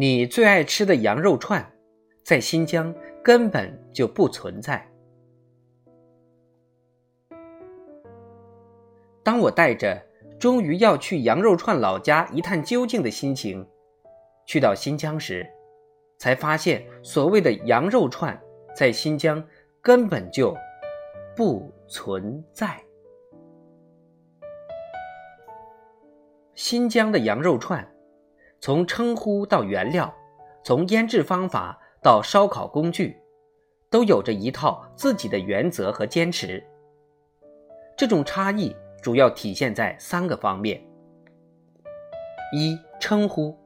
你最爱吃的羊肉串，在新疆根本就不存在。当我带着终于要去羊肉串老家一探究竟的心情，去到新疆时，才发现所谓的羊肉串在新疆根本就不存在。新疆的羊肉串。从称呼到原料，从腌制方法到烧烤工具，都有着一套自己的原则和坚持。这种差异主要体现在三个方面：一、称呼，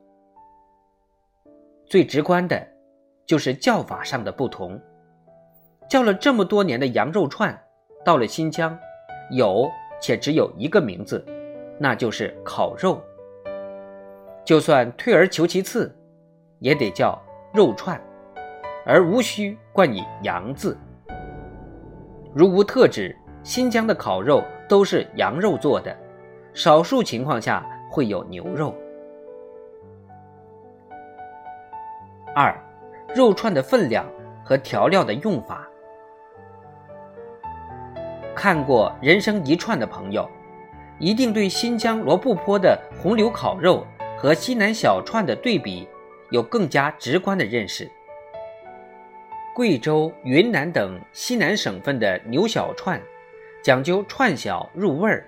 最直观的，就是叫法上的不同。叫了这么多年的羊肉串，到了新疆，有且只有一个名字，那就是烤肉。就算退而求其次，也得叫肉串，而无需冠以“羊”字。如无特指，新疆的烤肉都是羊肉做的，少数情况下会有牛肉。二，肉串的分量和调料的用法。看过《人生一串》的朋友，一定对新疆罗布泊的红柳烤肉。和西南小串的对比，有更加直观的认识。贵州、云南等西南省份的牛小串，讲究串小入味儿，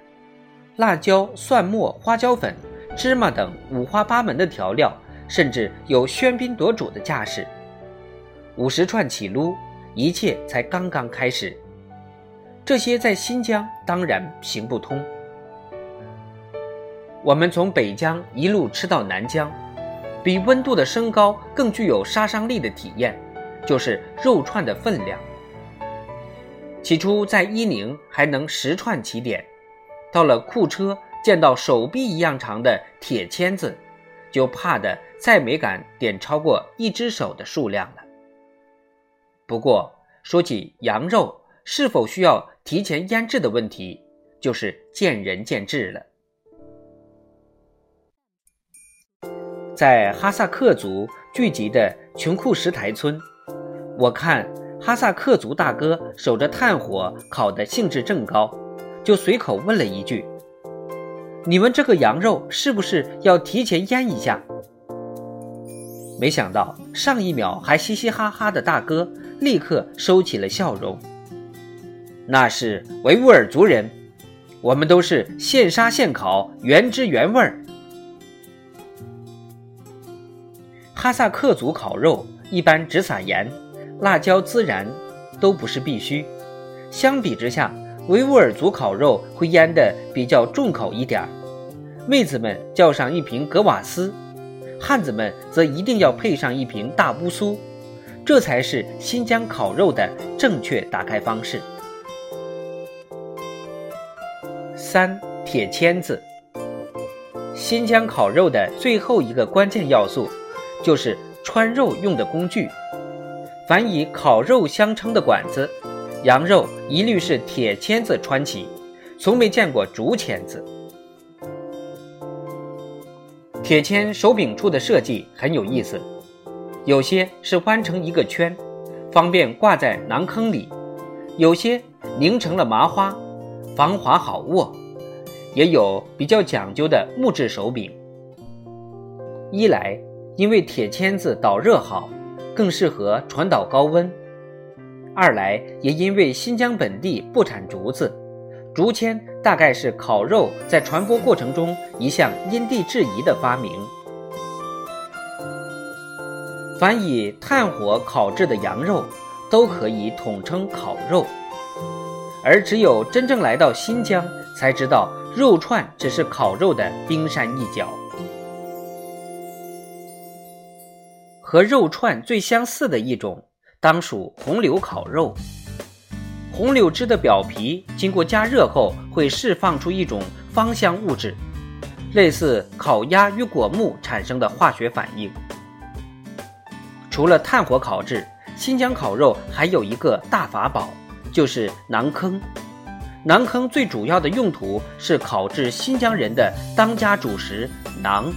辣椒、蒜末、花椒粉、芝麻等五花八门的调料，甚至有喧宾夺主的架势。五十串起撸，一切才刚刚开始。这些在新疆当然行不通。我们从北疆一路吃到南疆，比温度的升高更具有杀伤力的体验，就是肉串的分量。起初在伊宁还能十串起点，到了库车见到手臂一样长的铁签子，就怕的再没敢点超过一只手的数量了。不过说起羊肉是否需要提前腌制的问题，就是见仁见智了。在哈萨克族聚集的琼库什台村，我看哈萨克族大哥守着炭火烤的兴致正高，就随口问了一句：“你们这个羊肉是不是要提前腌一下？”没想到上一秒还嘻嘻哈哈的大哥立刻收起了笑容。那是维吾尔族人，我们都是现杀现烤，原汁原味儿。哈萨克族烤肉一般只撒盐，辣椒孜然都不是必须。相比之下，维吾尔族烤肉会腌的比较重口一点儿。妹子们叫上一瓶格瓦斯，汉子们则一定要配上一瓶大乌苏，这才是新疆烤肉的正确打开方式。三铁签子，新疆烤肉的最后一个关键要素。就是穿肉用的工具，凡以烤肉相称的管子，羊肉一律是铁签子穿起，从没见过竹签子。铁签手柄处的设计很有意思，有些是弯成一个圈，方便挂在囊坑里；有些拧成了麻花，防滑好握；也有比较讲究的木质手柄。一来。因为铁签子导热好，更适合传导高温；二来也因为新疆本地不产竹子，竹签大概是烤肉在传播过程中一项因地制宜的发明。凡以炭火烤制的羊肉，都可以统称烤肉，而只有真正来到新疆，才知道肉串只是烤肉的冰山一角。和肉串最相似的一种，当属红柳烤肉。红柳枝的表皮经过加热后，会释放出一种芳香物质，类似烤鸭与果木产生的化学反应。除了炭火烤制，新疆烤肉还有一个大法宝，就是馕坑。馕坑最主要的用途是烤制新疆人的当家主食馕。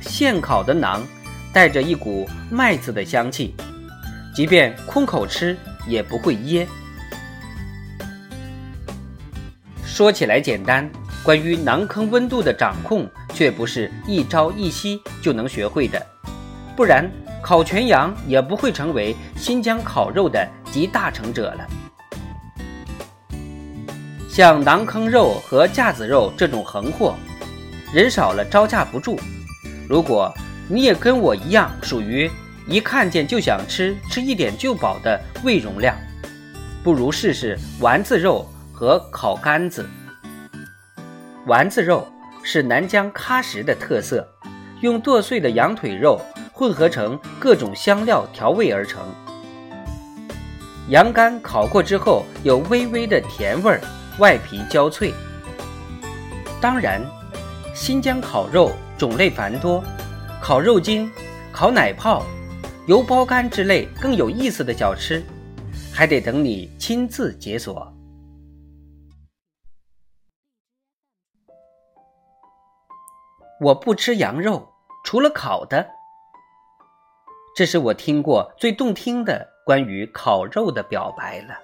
现烤的馕。带着一股麦子的香气，即便空口吃也不会噎。说起来简单，关于馕坑温度的掌控，却不是一朝一夕就能学会的，不然烤全羊也不会成为新疆烤肉的集大成者了。像馕坑肉和架子肉这种横货，人少了招架不住。如果你也跟我一样，属于一看见就想吃，吃一点就饱的胃容量，不如试试丸子肉和烤干子。丸子肉是南疆喀什的特色，用剁碎的羊腿肉混合成各种香料调味而成。羊肝烤过之后有微微的甜味儿，外皮焦脆。当然，新疆烤肉种类繁多。烤肉筋、烤奶泡、油包干之类更有意思的小吃，还得等你亲自解锁。我不吃羊肉，除了烤的。这是我听过最动听的关于烤肉的表白了。